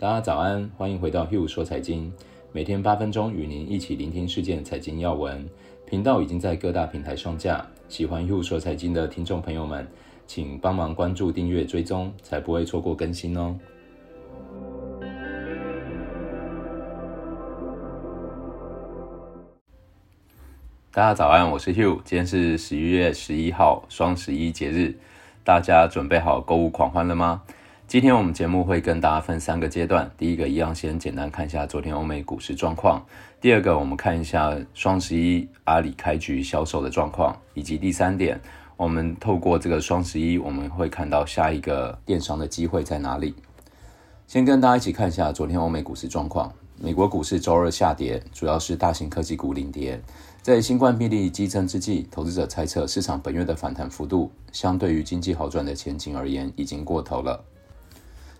大家早安，欢迎回到 Hugh 说财经，每天八分钟与您一起聆听事件财经要闻。频道已经在各大平台上架，喜欢 Hugh 说财经的听众朋友们，请帮忙关注、订阅、追踪，才不会错过更新哦。大家早安，我是 Hugh，今天是十一月十一号，双十一节日，大家准备好购物狂欢了吗？今天我们节目会跟大家分三个阶段，第一个一样先简单看一下昨天欧美股市状况，第二个我们看一下双十一阿里开局销售的状况，以及第三点，我们透过这个双十一我们会看到下一个电商的机会在哪里。先跟大家一起看一下昨天欧美股市状况，美国股市周二下跌，主要是大型科技股领跌，在新冠病例激增之际，投资者猜测市场本月的反弹幅度，相对于经济好转的前景而言，已经过头了。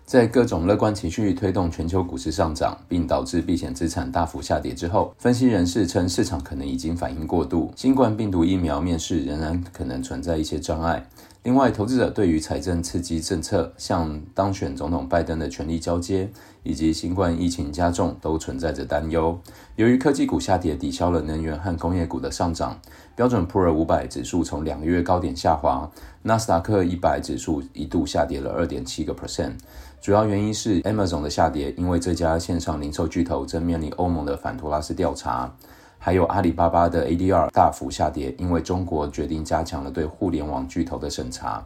在各种乐观情绪推动全球股市上涨，并导致避险资产大幅下跌之后，分析人士称市场可能已经反应过度，新冠病毒疫苗面世仍然可能存在一些障碍。另外，投资者对于财政刺激政策，像当选总统拜登的权力交接，以及新冠疫情加重，都存在着担忧。由于科技股下跌抵消了能源和工业股的上涨，标准普尔五百指数从两个月高点下滑，纳斯达克一百指数一度下跌了二点七个 percent。主要原因是 Amazon 的下跌，因为这家线上零售巨头正面临欧盟的反托拉斯调查。还有阿里巴巴的 ADR 大幅下跌，因为中国决定加强了对互联网巨头的审查。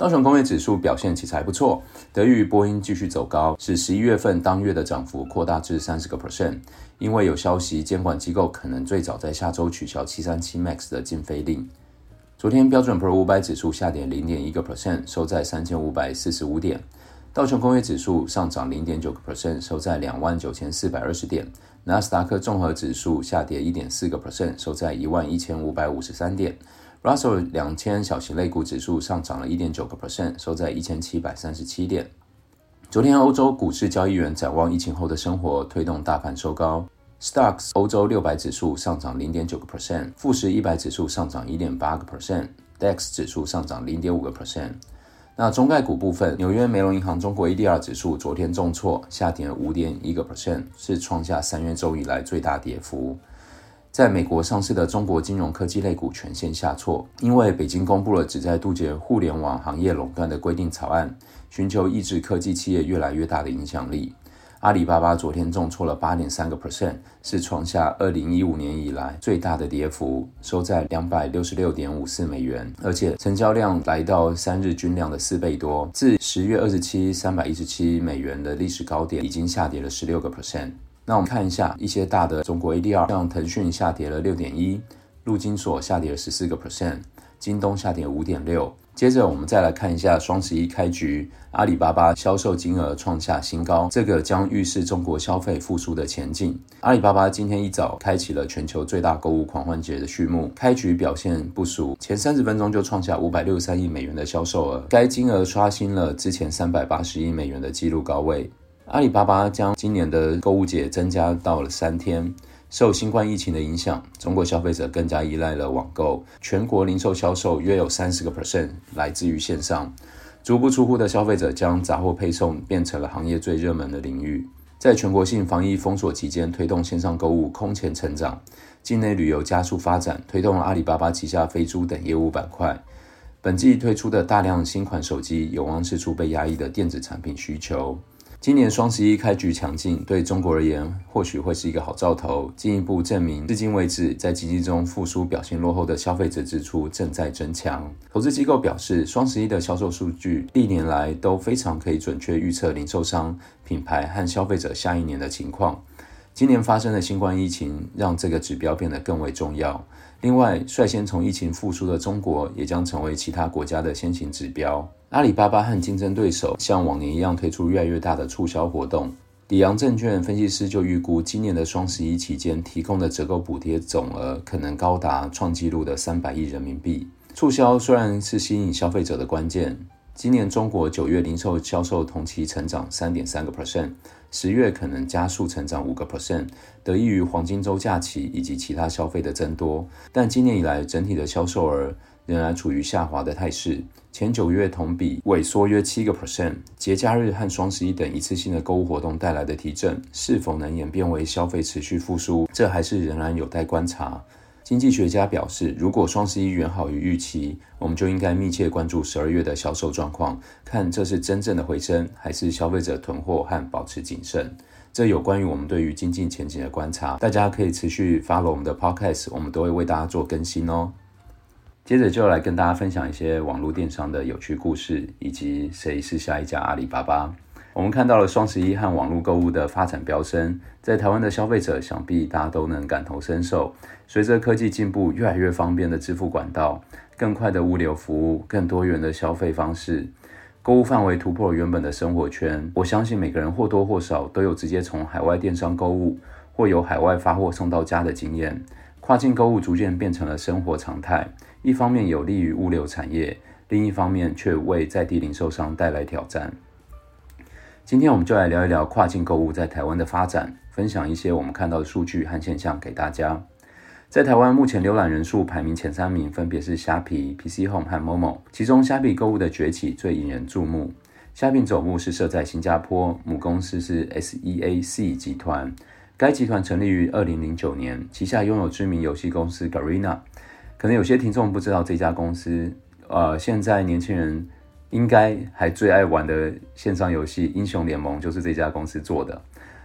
道琼工业指数表现其实还不错，得益于波音继续走高，使十一月份当月的涨幅扩大至三十个 percent。因为有消息，监管机构可能最早在下周取消七三七 MAX 的禁飞令。昨天标准普尔五百指数下跌零点一个 percent，收在三千五百四十五点。道琼工业指数上涨零点九个 percent，收在两万九千四百二十点。纳斯达克综合指数下跌一点四个 percent，收在一万一千五百五十三点。Russell 两千小型类股指数上涨了一点九个 percent，收在一千七百三十七点。昨天欧洲股市交易员展望疫情后的生活，推动大盘收高。Stocks 欧洲六百指数上涨零点九个 percent，富时一百指数上涨一点八个 percent，DAX 指数上涨零点五个 percent。那中概股部分，纽约梅隆银行中国 ADR 指数昨天重挫，下跌了五点一个 percent，是创下三月周以来最大跌幅。在美国上市的中国金融科技类股全线下挫，因为北京公布了旨在杜绝互联网行业垄断的规定草案，寻求抑制科技企业越来越大的影响力。阿里巴巴昨天重挫了八点三个 percent，是创下二零一五年以来最大的跌幅，收在两百六十六点五四美元，而且成交量来到三日均量的四倍多。自十月二十七三百一十七美元的历史高点，已经下跌了十六个 percent。那我们看一下一些大的中国 ADR，像腾讯下跌了六点一，陆金所下跌了十四个 percent，京东下跌五点六。接着我们再来看一下双十一开局，阿里巴巴销售金额创下新高，这个将预示中国消费复苏的前景。阿里巴巴今天一早开启了全球最大购物狂欢节的序幕，开局表现不俗，前三十分钟就创下五百六十三亿美元的销售额，该金额刷新了之前三百八十亿美元的纪录高位。阿里巴巴将今年的购物节增加到了三天。受新冠疫情的影响，中国消费者更加依赖了网购，全国零售销售约有三十个 percent 来自于线上。足不出户的消费者将杂货配送变成了行业最热门的领域。在全国性防疫封锁期间，推动线上购物空前成长。境内旅游加速发展，推动了阿里巴巴旗下飞猪等业务板块。本季推出的大量新款手机，有望释出被压抑的电子产品需求。今年双十一开局强劲，对中国而言或许会是一个好兆头，进一步证明至今为止在经济中复苏表现落后的消费者支出正在增强。投资机构表示，双十一的销售数据历年来都非常可以准确预测零售商、品牌和消费者下一年的情况。今年发生的新冠疫情让这个指标变得更为重要。另外，率先从疫情复苏的中国也将成为其他国家的先行指标。阿里巴巴和竞争对手像往年一样推出越来越大的促销活动。里昂证券分析师就预估，今年的双十一期间提供的折扣补贴总额可能高达创纪录的三百亿人民币。促销虽然是吸引消费者的关键，今年中国九月零售销售同期成长三点三个 percent，十月可能加速成长五个 percent，得益于黄金周假期以及其他消费的增多。但今年以来整体的销售额仍然处于下滑的态势，前九月同比萎缩约七个 percent。节假日和双十一等一次性的购物活动带来的提振，是否能演变为消费持续复苏，这还是仍然有待观察。经济学家表示，如果双十一远好于预期，我们就应该密切关注十二月的销售状况，看这是真正的回升，还是消费者囤货和保持谨慎。这有关于我们对于经济前景的观察，大家可以持续 follow 我们的 podcast，我们都会为大家做更新哦。接着就来跟大家分享一些网络电商的有趣故事，以及谁是下一家阿里巴巴。我们看到了双十一和网络购物的发展飙升，在台湾的消费者想必大家都能感同身受。随着科技进步，越来越方便的支付管道，更快的物流服务，更多元的消费方式，购物范围突破了原本的生活圈。我相信每个人或多或少都有直接从海外电商购物，或由海外发货送到家的经验。跨境购物逐渐变成了生活常态，一方面有利于物流产业，另一方面却为在地零售商带来挑战。今天我们就来聊一聊跨境购物在台湾的发展，分享一些我们看到的数据和现象给大家。在台湾目前浏览人数排名前三名分别是虾皮、PC Home 和 Momo，其中虾皮购物的崛起最引人注目。虾皮总部是设在新加坡，母公司是 SEAC 集团，该集团成立于二零零九年，旗下拥有知名游戏公司 Garena。可能有些听众不知道这家公司，呃，现在年轻人。应该还最爱玩的线上游戏《英雄联盟》就是这家公司做的，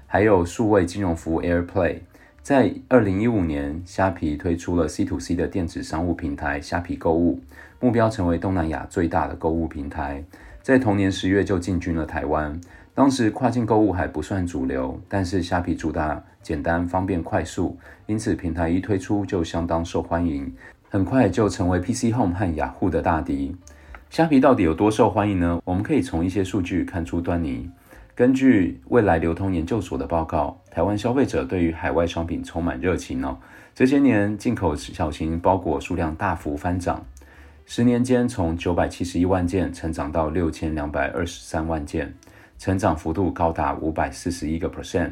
还有数位金融服务 AirPlay。在二零一五年，虾皮推出了 C to C 的电子商务平台虾皮购物，目标成为东南亚最大的购物平台。在同年十月就进军了台湾，当时跨境购物还不算主流，但是虾皮主打简单、方便、快速，因此平台一推出就相当受欢迎，很快就成为 PC Home 和雅虎的大敌。虾皮到底有多受欢迎呢？我们可以从一些数据看出端倪。根据未来流通研究所的报告，台湾消费者对于海外商品充满热情哦。这些年进口小型包裹数量大幅翻涨，十年间从九百七十一万件成长到六千两百二十三万件，成长幅度高达五百四十一个 percent。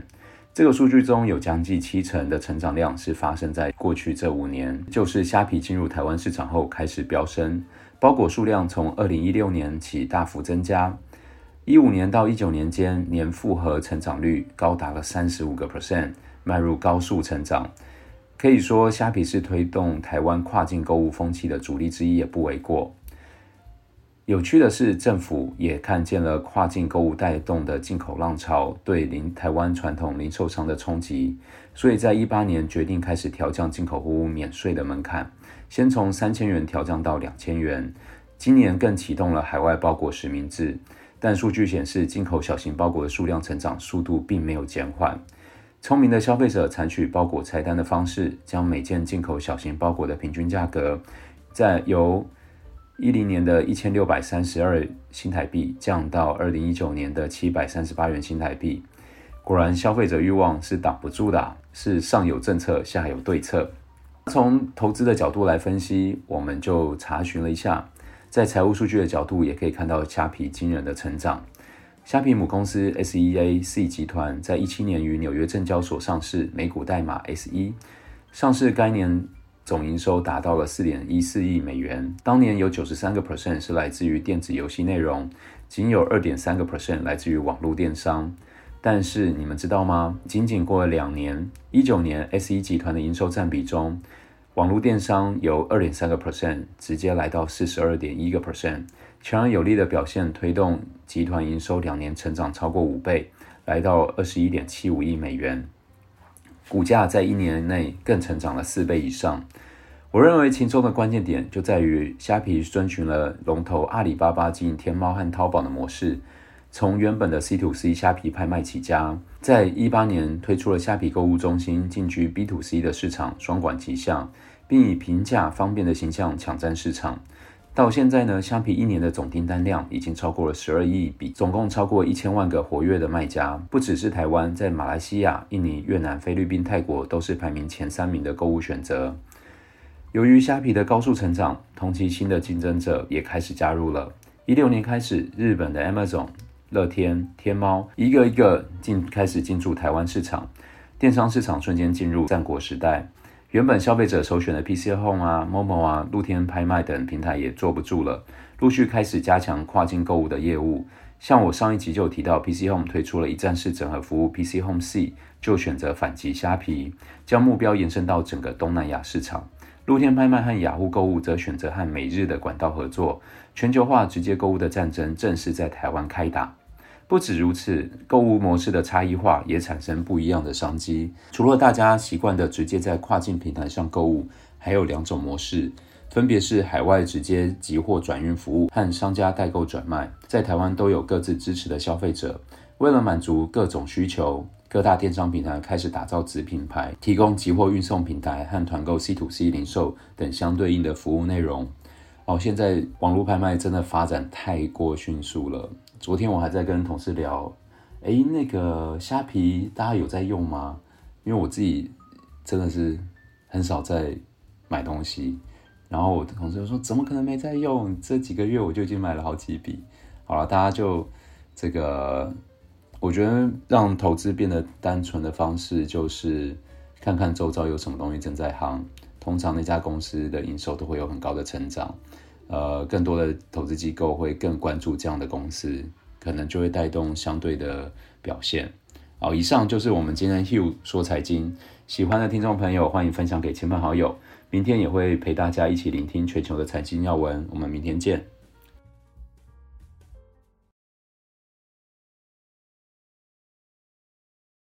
这个数据中有将近七成的成长量是发生在过去这五年，就是虾皮进入台湾市场后开始飙升。包裹数量从二零一六年起大幅增加，一五年到一九年间年复合成长率高达了三十五个 percent，迈入高速成长。可以说，虾皮是推动台湾跨境购物风气的主力之一，也不为过。有趣的是，政府也看见了跨境购物带动的进口浪潮对零台湾传统零售商的冲击，所以在一八年决定开始调降进口货物免税的门槛。先从三千元调降到两千元，今年更启动了海外包裹实名制，但数据显示进口小型包裹的数量成长速度并没有减缓。聪明的消费者采取包裹拆单的方式，将每件进口小型包裹的平均价格，在由一零年的一千六百三十二新台币降到二零一九年的七百三十八元新台币。果然，消费者欲望是挡不住的，是上有政策，下有对策。从投资的角度来分析，我们就查询了一下，在财务数据的角度，也可以看到虾皮惊人的成长。虾皮母公司 SEAC 集团在一七年于纽约证交所上市，美股代码 SE。上市该年总营收达到了四点一四亿美元，当年有九十三个 percent 是来自于电子游戏内容，仅有二点三个 percent 来自于网络电商。但是你们知道吗？仅仅过了两年，一九年 SE 集团的营收占比中，网络电商由二点三个 percent 直接来到四十二点一个 percent，强而有力的表现推动集团营收两年成长超过五倍，来到二十一点七五亿美元，股价在一年内更成长了四倍以上。我认为其中的关键点就在于虾皮遵循了龙头阿里巴巴经营天猫和淘宝的模式。从原本的 C to C 虾皮拍卖起家，在一八年推出了虾皮购物中心，进军 B to C 的市场，双管齐下，并以平价方便的形象抢占市场。到现在呢，虾皮一年的总订单量已经超过了十二亿笔，总共超过一千万个活跃的卖家。不只是台湾，在马来西亚、印尼、越南、菲律宾、泰国都是排名前三名的购物选择。由于虾皮的高速成长，同期新的竞争者也开始加入了。一六年开始，日本的 Amazon。乐天、天猫一个一个进开始进驻台湾市场，电商市场瞬间进入战国时代。原本消费者首选的 PC Home 啊、Momo 啊、露天拍卖等平台也坐不住了，陆续开始加强跨境购物的业务。像我上一集就有提到，PC Home 推出了一站式整合服务，PC Home C 就选择反击虾皮，将目标延伸到整个东南亚市场。露天拍卖和雅虎购物则选择和美日的管道合作，全球化直接购物的战争正式在台湾开打。不止如此，购物模式的差异化也产生不一样的商机。除了大家习惯的直接在跨境平台上购物，还有两种模式，分别是海外直接集货转运服务和商家代购转卖。在台湾都有各自支持的消费者。为了满足各种需求，各大电商平台开始打造子品牌，提供集货运送平台和团购 C to C 零售等相对应的服务内容。哦，现在网络拍卖真的发展太过迅速了。昨天我还在跟同事聊，诶，那个虾皮大家有在用吗？因为我自己真的是很少在买东西，然后我的同事就说，怎么可能没在用？这几个月我就已经买了好几笔。好了，大家就这个，我觉得让投资变得单纯的方式就是看看周遭有什么东西正在夯，通常那家公司的营收都会有很高的成长。呃，更多的投资机构会更关注这样的公司，可能就会带动相对的表现。好，以上就是我们今天 Hugh 说财经，喜欢的听众朋友欢迎分享给亲朋好友。明天也会陪大家一起聆听全球的财经要闻，我们明天见。